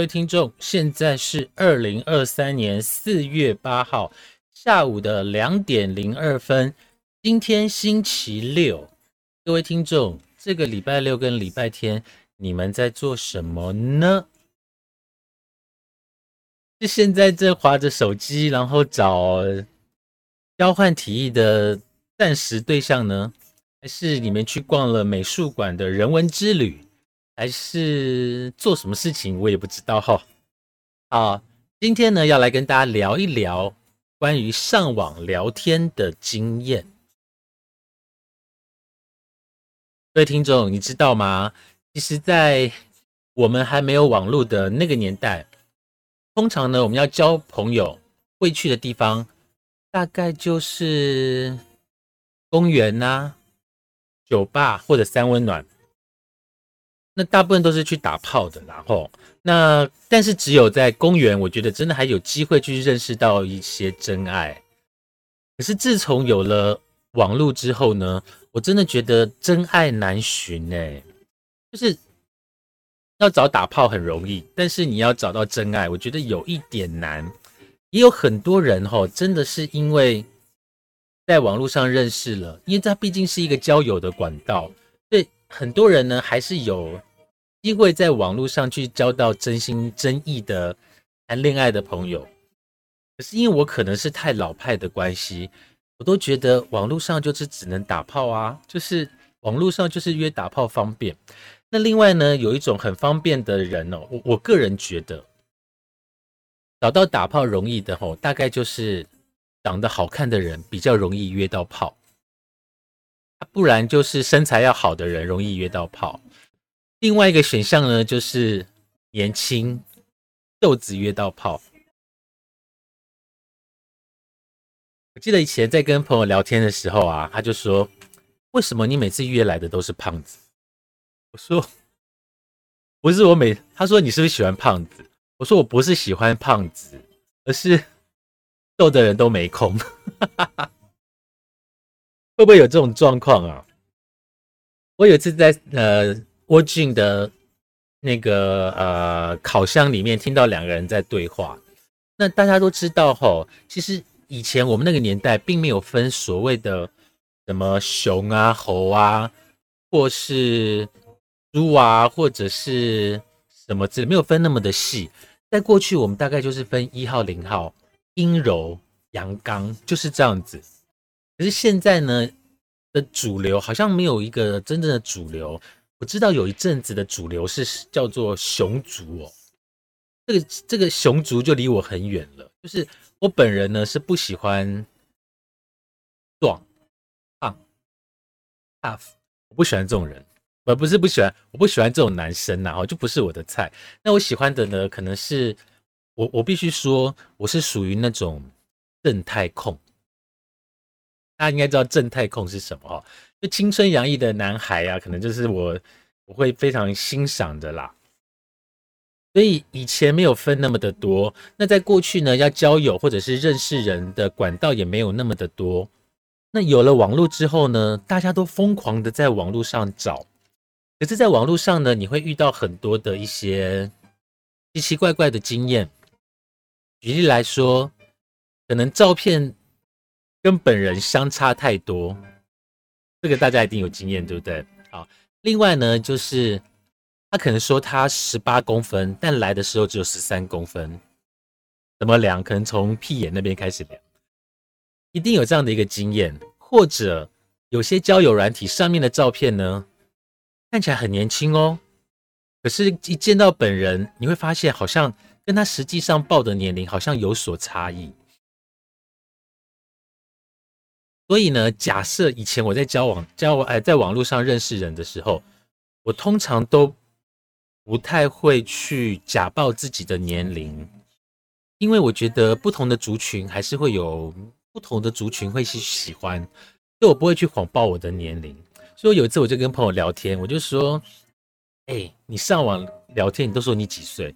各位听众，现在是二零二三年四月八号下午的两点零二分。今天星期六，各位听众，这个礼拜六跟礼拜天你们在做什么呢？是现在正划着手机，然后找交换提议的暂时对象呢，还是你们去逛了美术馆的人文之旅？还是做什么事情，我也不知道哈。好，今天呢要来跟大家聊一聊关于上网聊天的经验。各位听众，你知道吗？其实，在我们还没有网络的那个年代，通常呢，我们要交朋友会去的地方，大概就是公园呐、酒吧或者三温暖。那大部分都是去打炮的，然后那但是只有在公园，我觉得真的还有机会去认识到一些真爱。可是自从有了网络之后呢，我真的觉得真爱难寻哎，就是要找打炮很容易，但是你要找到真爱，我觉得有一点难。也有很多人哈，真的是因为在网络上认识了，因为它毕竟是一个交友的管道。很多人呢，还是有机会在网络上去交到真心真意的谈恋爱的朋友。可是因为我可能是太老派的关系，我都觉得网络上就是只能打炮啊，就是网络上就是约打炮方便。那另外呢，有一种很方便的人哦，我我个人觉得找到打炮容易的吼，大概就是长得好看的人比较容易约到炮。不然就是身材要好的人容易约到炮。另外一个选项呢，就是年轻豆子约到炮。我记得以前在跟朋友聊天的时候啊，他就说：“为什么你每次约来的都是胖子？”我说：“不是我每……”他说：“你是不是喜欢胖子？”我说：“我不是喜欢胖子，而是逗的人都没空。”会不会有这种状况啊？我有一次在呃沃郡的那个呃烤箱里面听到两个人在对话。那大家都知道吼，其实以前我们那个年代并没有分所谓的什么熊啊、猴啊，或是猪啊，或者是什么字，没有分那么的细。在过去，我们大概就是分一号、零号，阴柔、阳刚，就是这样子。可是现在呢的主流好像没有一个真正的主流。我知道有一阵子的主流是叫做熊族哦，这个这个熊族就离我很远了。就是我本人呢是不喜欢壮胖 tough，我不喜欢这种人，呃不是不喜欢，我不喜欢这种男生呐，哦就不是我的菜。那我喜欢的呢，可能是我我必须说我是属于那种正太控。大家应该知道正太控是什么哦，就青春洋溢的男孩啊，可能就是我我会非常欣赏的啦。所以以前没有分那么的多，那在过去呢，要交友或者是认识人的管道也没有那么的多。那有了网络之后呢，大家都疯狂的在网络上找，可是在网络上呢，你会遇到很多的一些奇奇怪怪的经验。举例来说，可能照片。跟本人相差太多，这个大家一定有经验，对不对？好，另外呢，就是他可能说他十八公分，但来的时候只有十三公分，怎么量？可能从屁眼那边开始量，一定有这样的一个经验。或者有些交友软体上面的照片呢，看起来很年轻哦，可是，一见到本人，你会发现好像跟他实际上报的年龄好像有所差异。所以呢，假设以前我在交往、交往哎，在网络上认识人的时候，我通常都不太会去假报自己的年龄，因为我觉得不同的族群还是会有不同的族群会去喜欢，所以我不会去谎报我的年龄。所以有一次我就跟朋友聊天，我就说：“哎，你上网聊天，你都说你几岁？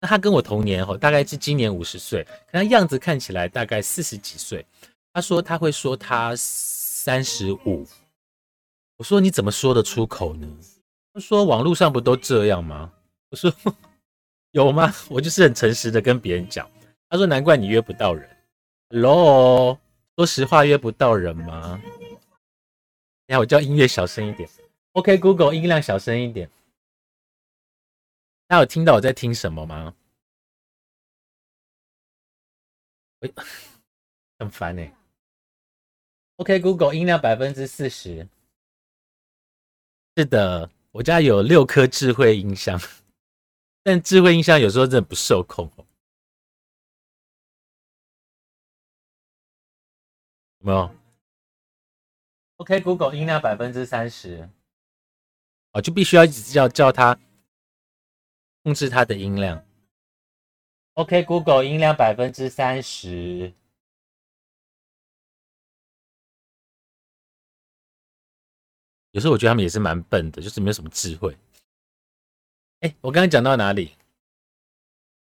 那他跟我同年哦，大概是今年五十岁，可他样子看起来大概四十几岁。”他说他会说他三十五，我说你怎么说得出口呢？他说网络上不都这样吗？我说 有吗？我就是很诚实的跟别人讲。他说难怪你约不到人。Hello，说实话约不到人吗？你看我叫音乐小声一点。OK，Google 音量小声一点。大家有听到我在听什么吗？很烦哎。OK，Google 音量百分之四十。是的，我家有六颗智慧音箱，但智慧音箱有时候真的不受控哦。没有？OK，Google 音量百分之三十。哦，就必须要一直叫叫它控制它的音量。OK，Google 音量百分之三十。有时候我觉得他们也是蛮笨的，就是没有什么智慧。哎，我刚刚讲到哪里？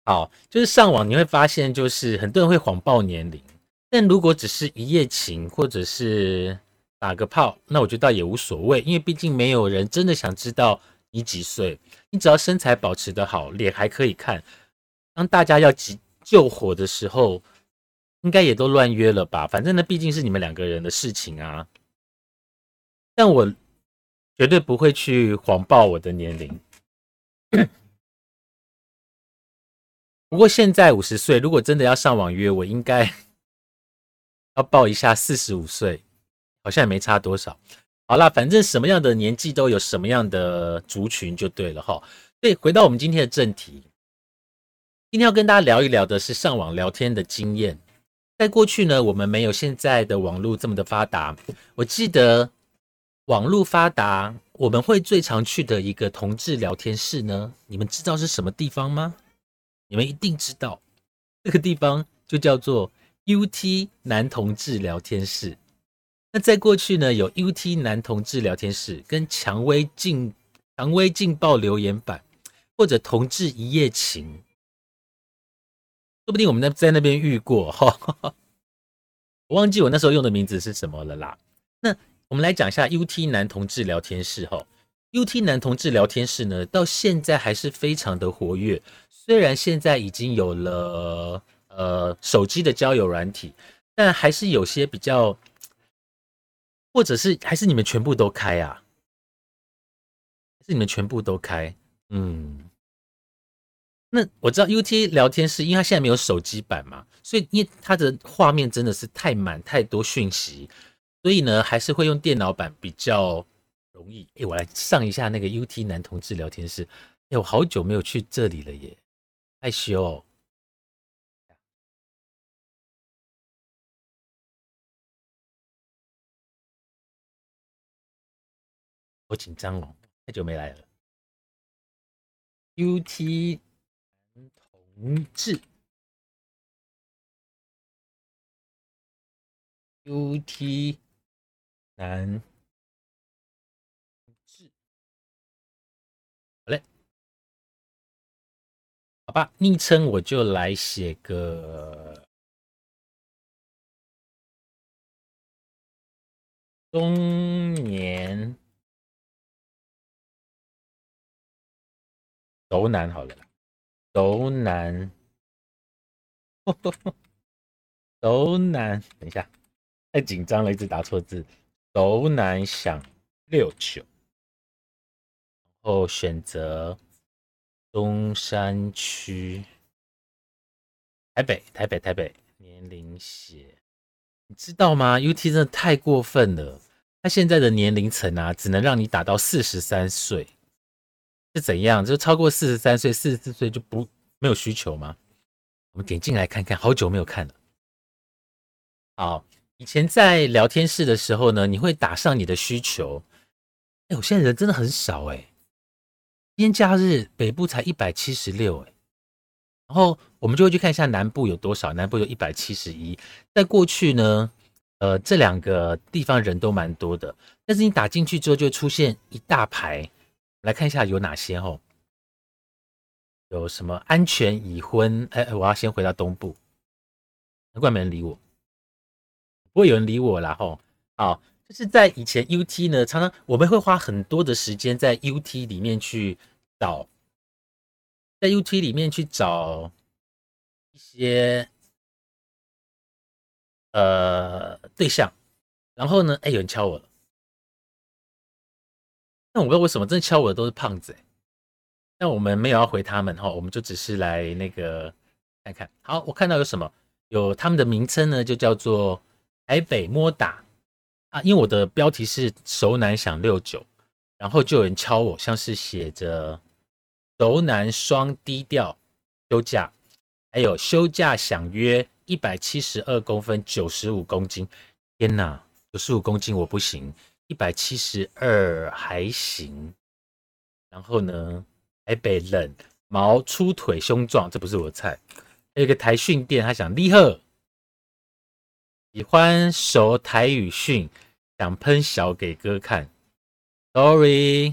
好，就是上网你会发现，就是很多人会谎报年龄，但如果只是一夜情或者是打个炮，那我觉得倒也无所谓，因为毕竟没有人真的想知道你几岁。你只要身材保持的好，脸还可以看，当大家要急救火的时候，应该也都乱约了吧？反正呢，毕竟是你们两个人的事情啊。但我。绝对不会去谎报我的年龄。不过现在五十岁，如果真的要上网约，我应该 要报一下四十五岁，好像也没差多少。好啦，反正什么样的年纪都有什么样的族群就对了哈。对，回到我们今天的正题，今天要跟大家聊一聊的是上网聊天的经验。在过去呢，我们没有现在的网络这么的发达，我记得。网络发达，我们会最常去的一个同志聊天室呢？你们知道是什么地方吗？你们一定知道，这个地方就叫做 UT 男同志聊天室。那在过去呢，有 UT 男同志聊天室跟蔷薇劲蔷薇劲爆留言板，或者同志一夜情，说不定我们在在那边遇过哈。我忘记我那时候用的名字是什么了啦。那。我们来讲一下 UT 男同志聊天室哈，UT 男同志聊天室呢，到现在还是非常的活跃。虽然现在已经有了呃手机的交友软体，但还是有些比较，或者是还是你们全部都开啊？是你们全部都开？嗯，那我知道 UT 聊天室，因为它现在没有手机版嘛，所以因为它的画面真的是太满太多讯息。所以呢，还是会用电脑版比较容易。哎，我来上一下那个 UT 男同志聊天室。哎，我好久没有去这里了耶，害羞。好紧张哦，太久没来了。UT 男同志。UT。男志，好嘞，好吧，昵称我就来写个中年熟男好了，熟男，熟男，等一下，太紧张了，一直打错字。楼南想六九，然后选择中山区台北，台北，台北，年龄写，你知道吗？UT 真的太过分了，他现在的年龄层啊，只能让你打到四十三岁，是怎样？就超过四十三岁、四十四岁就不没有需求吗？我们点进来看看，好久没有看了。好，以前在聊天室的时候呢，你会打上你的需求。哎，我现在人真的很少哎。今天假日北部才一百七十六哎，然后我们就会去看一下南部有多少，南部有一百七十一。在过去呢，呃，这两个地方人都蛮多的，但是你打进去之后就出现一大排，来看一下有哪些哦。有什么安全已婚？哎，我要先回到东部，难怪没人理我。不会有人理我啦，吼！好，就是在以前 UT 呢，常常我们会花很多的时间在 UT 里面去找，在 UT 里面去找一些呃对象，然后呢，哎，有人敲我了，那我不知道为什么，真的敲我的都是胖子，哎，但我们没有要回他们哈，我们就只是来那个看看。好，我看到有什么，有他们的名称呢，就叫做。台北摸打啊，因为我的标题是熟男想六九，然后就有人敲我，像是写着熟男双低调休假，还有休假想约一百七十二公分九十五公斤，天哪，九十五公斤我不行，一百七十二还行。然后呢，台北冷毛粗腿胸壮，这不是我的菜。还有一个台训店，他想厉害。喜欢熟台语训，想喷小给哥看。Sorry，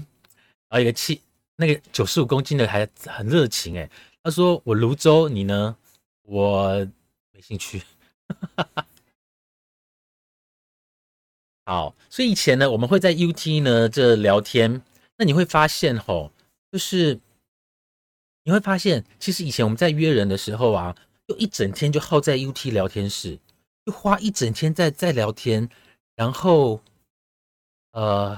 然后一个七那个九十五公斤的还很热情哎，他说我泸州，你呢？我没兴趣。好，所以以前呢，我们会在 UT 呢这聊天，那你会发现吼，就是你会发现，其实以前我们在约人的时候啊，就一整天就耗在 UT 聊天室。就花一整天在在聊天，然后，呃，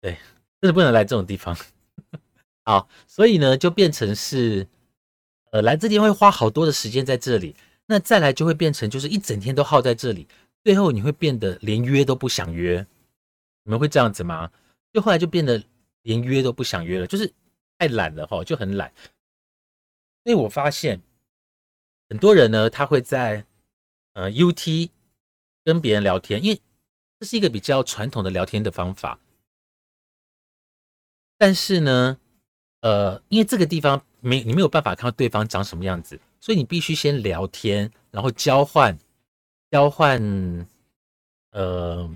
对，真的不能来这种地方。好，所以呢，就变成是，呃，来这边会花好多的时间在这里，那再来就会变成就是一整天都耗在这里，最后你会变得连约都不想约。你们会这样子吗？就后来就变得。连约都不想约了，就是太懒了哈，就很懒。所以我发现很多人呢，他会在呃 UT 跟别人聊天，因为这是一个比较传统的聊天的方法。但是呢，呃，因为这个地方没你没有办法看到对方长什么样子，所以你必须先聊天，然后交换交换呃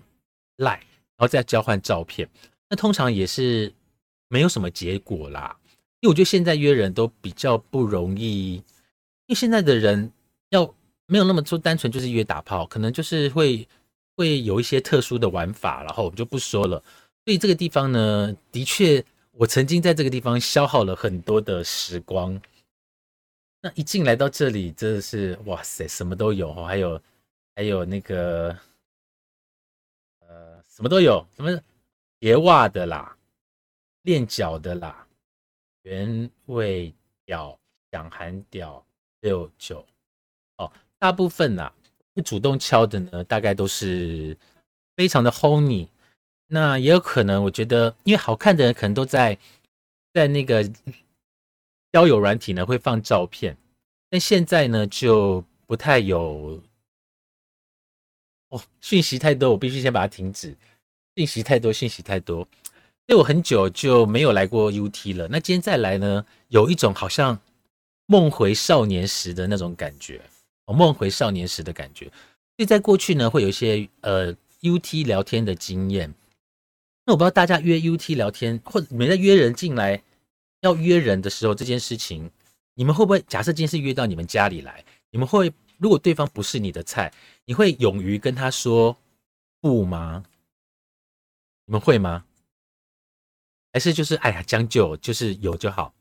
赖，然后再交换照片。那通常也是没有什么结果啦，因为我觉得现在约人都比较不容易，因为现在的人要没有那么说单纯就是约打炮，可能就是会会有一些特殊的玩法，然后我们就不说了。所以这个地方呢，的确我曾经在这个地方消耗了很多的时光。那一进来到这里，真的是哇塞，什么都有哦，还有还有那个呃，什么都有，什么。叠袜的啦，练脚的啦，原味屌、想含屌六九哦，大部分呐会主动敲的呢，大概都是非常的 honey。那也有可能，我觉得因为好看的人可能都在在那个交友软体呢会放照片，但现在呢就不太有哦，讯息太多，我必须先把它停止。信息太多，信息太多，所以我很久就没有来过 UT 了。那今天再来呢，有一种好像梦回少年时的那种感觉，哦，梦回少年时的感觉。所以在过去呢，会有一些呃 UT 聊天的经验。那我不知道大家约 UT 聊天，或者你们在约人进来要约人的时候，这件事情，你们会不会假设今天是约到你们家里来，你们会如果对方不是你的菜，你会勇于跟他说不吗？你们会吗？还是就是哎呀将就，就是有就好。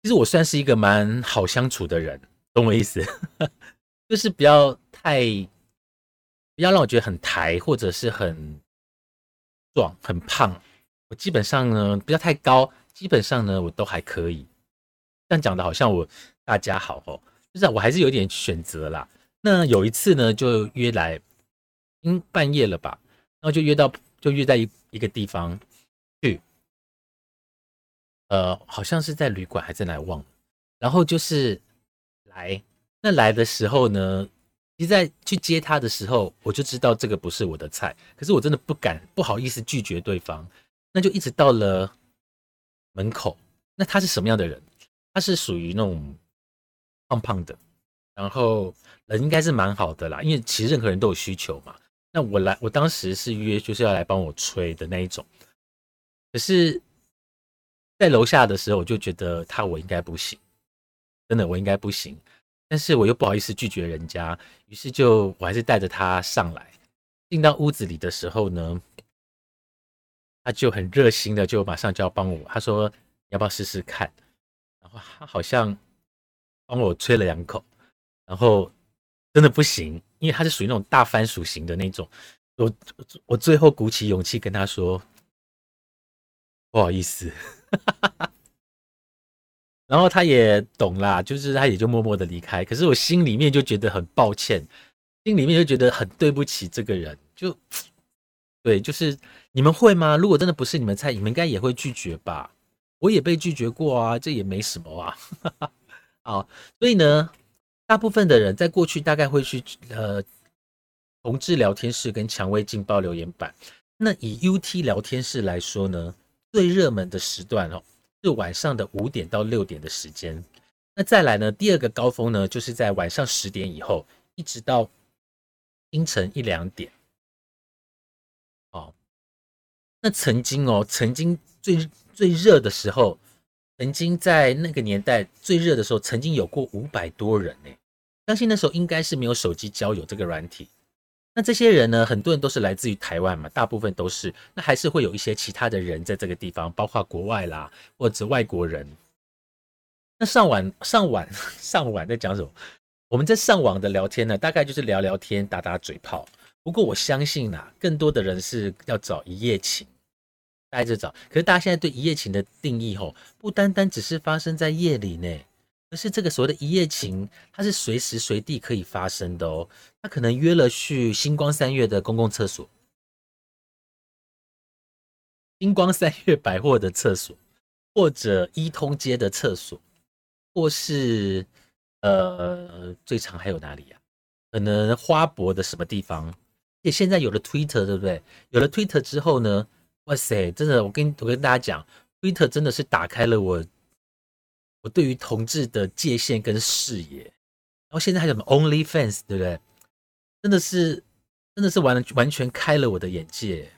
其实我算是一个蛮好相处的人，懂我意思？就是不要太，不要让我觉得很抬，或者是很壮很胖，我基本上呢不要太高，基本上呢我都还可以。这样讲的好像我大家好哦，就是我还是有点选择啦。那有一次呢，就约来，嗯，半夜了吧，然后就约到，就约在一一个地方，呃，好像是在旅馆还在哪忘了。然后就是来，那来的时候呢，其实在去接他的时候，我就知道这个不是我的菜，可是我真的不敢，不好意思拒绝对方，那就一直到了门口。那他是什么样的人？他是属于那种胖胖的。然后人应该是蛮好的啦，因为其实任何人都有需求嘛。那我来，我当时是约就是要来帮我吹的那一种，可是，在楼下的时候我就觉得他我应该不行，真的我应该不行。但是我又不好意思拒绝人家，于是就我还是带着他上来。进到屋子里的时候呢，他就很热心的就马上就要帮我，他说要不要试试看？然后他好像帮我吹了两口。然后真的不行，因为他是属于那种大番薯型的那种。我我最后鼓起勇气跟他说：“不好意思。” 然后他也懂啦，就是他也就默默的离开。可是我心里面就觉得很抱歉，心里面就觉得很对不起这个人。就 对，就是你们会吗？如果真的不是你们菜，你们应该也会拒绝吧？我也被拒绝过啊，这也没什么啊。好，所以呢。大部分的人在过去大概会去呃同志聊天室跟蔷薇劲爆留言板。那以 UT 聊天室来说呢，最热门的时段哦是晚上的五点到六点的时间。那再来呢，第二个高峰呢就是在晚上十点以后，一直到凌晨一两点。哦，那曾经哦，曾经最最热的时候。曾经在那个年代最热的时候，曾经有过五百多人呢。相信那时候应该是没有手机交友这个软体。那这些人呢，很多人都是来自于台湾嘛，大部分都是。那还是会有一些其他的人在这个地方，包括国外啦，或者外国人。那上网上网上网在讲什么？我们在上网的聊天呢，大概就是聊聊天、打打嘴炮。不过我相信呐，更多的人是要找一夜情。待着找，可是大家现在对一夜情的定义吼，不单单只是发生在夜里呢，可是这个所谓的一夜情，它是随时随地可以发生的哦。他可能约了去星光三月的公共厕所，星光三月百货的厕所，或者一通街的厕所，或是呃，最长还有哪里呀？可能花博的什么地方？也现在有了 Twitter，对不对？有了 Twitter 之后呢？哇塞，真的，我跟我跟大家讲，Twitter 真的是打开了我我对于同志的界限跟视野。然后现在还有什么 OnlyFans，对不对？真的是真的是完完全开了我的眼界，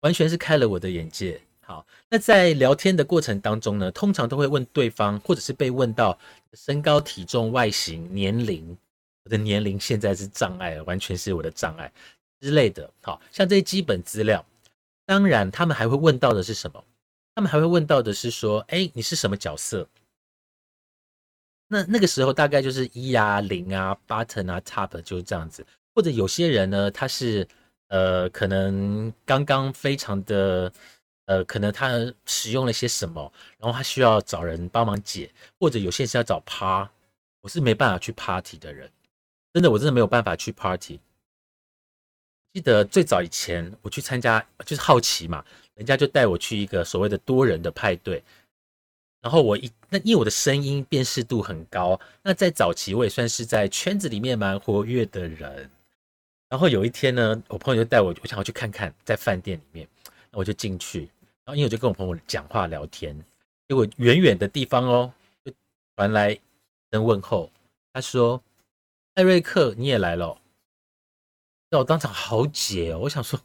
完全是开了我的眼界。好，那在聊天的过程当中呢，通常都会问对方，或者是被问到身高、体重、外形、年龄。我的年龄现在是障碍，完全是我的障碍之类的。好像这些基本资料。当然，他们还会问到的是什么？他们还会问到的是说：“哎，你是什么角色？”那那个时候大概就是一啊、零啊、button 啊、top 就是这样子。或者有些人呢，他是呃，可能刚刚非常的呃，可能他使用了些什么，然后他需要找人帮忙解。或者有些是要找 par，我是没办法去 party 的人，真的，我真的没有办法去 party。记得最早以前我去参加，就是好奇嘛，人家就带我去一个所谓的多人的派对，然后我一那因为我的声音辨识度很高，那在早期我也算是在圈子里面蛮活跃的人。然后有一天呢，我朋友就带我，我想要去看看在饭店里面，那我就进去，然后因为我就跟我朋友讲话聊天，结果远远的地方哦，就传来一声问候，他说：“艾瑞克，你也来了。”让我当场好解哦！我想说，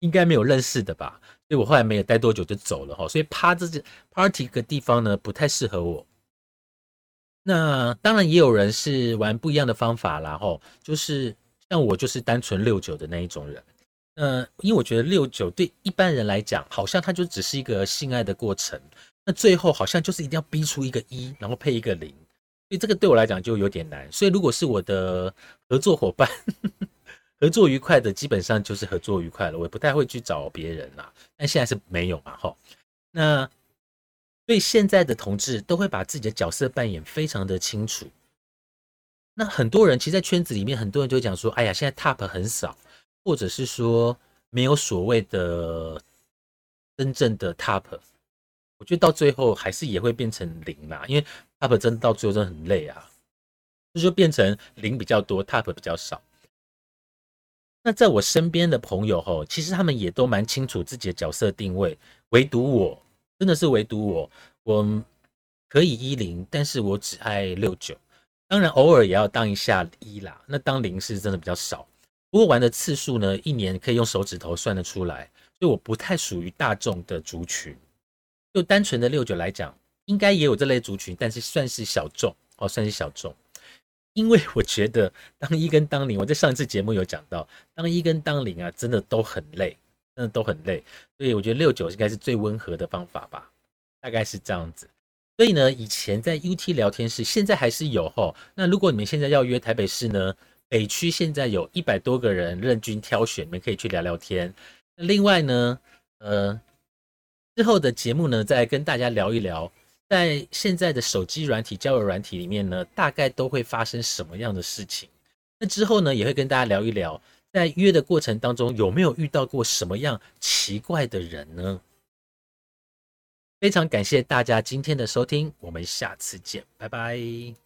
应该没有认识的吧，所以我后来没有待多久就走了哈。所以趴这些 party 个地方呢，不太适合我。那当然也有人是玩不一样的方法啦，吼，就是像我就是单纯六九的那一种人。嗯，因为我觉得六九对一般人来讲，好像它就只是一个性爱的过程。那最后好像就是一定要逼出一个一，然后配一个零，所以这个对我来讲就有点难。所以如果是我的合作伙伴，合作愉快的基本上就是合作愉快了，我也不太会去找别人啦。但现在是没有嘛，哈。那所以现在的同志都会把自己的角色扮演非常的清楚。那很多人其实，在圈子里面，很多人就讲说：“哎呀，现在 top 很少，或者是说没有所谓的真正的 top。”我觉得到最后还是也会变成零啦，因为 top 真的到最后真的很累啊，这就变成零比较多，top 比较少。那在我身边的朋友吼，其实他们也都蛮清楚自己的角色定位，唯独我真的是唯独我，我可以一零，但是我只爱六九。当然，偶尔也要当一下一啦。那当零是真的比较少。不过玩的次数呢，一年可以用手指头算得出来。所以我不太属于大众的族群。就单纯的六九来讲，应该也有这类族群，但是算是小众哦，算是小众。因为我觉得当一跟当零，我在上一次节目有讲到，当一跟当零啊，真的都很累，真的都很累。所以我觉得六九应该是最温和的方法吧，大概是这样子。所以呢，以前在 UT 聊天室，现在还是有吼。那如果你们现在要约台北市呢，北区现在有一百多个人任君挑选，你们可以去聊聊天。另外呢，呃，之后的节目呢，再跟大家聊一聊，在现在的手机软体、交友软体里面呢，大概都会发生什么样的事情。那之后呢，也会跟大家聊一聊，在约的过程当中，有没有遇到过什么样奇怪的人呢？非常感谢大家今天的收听，我们下次见，拜拜。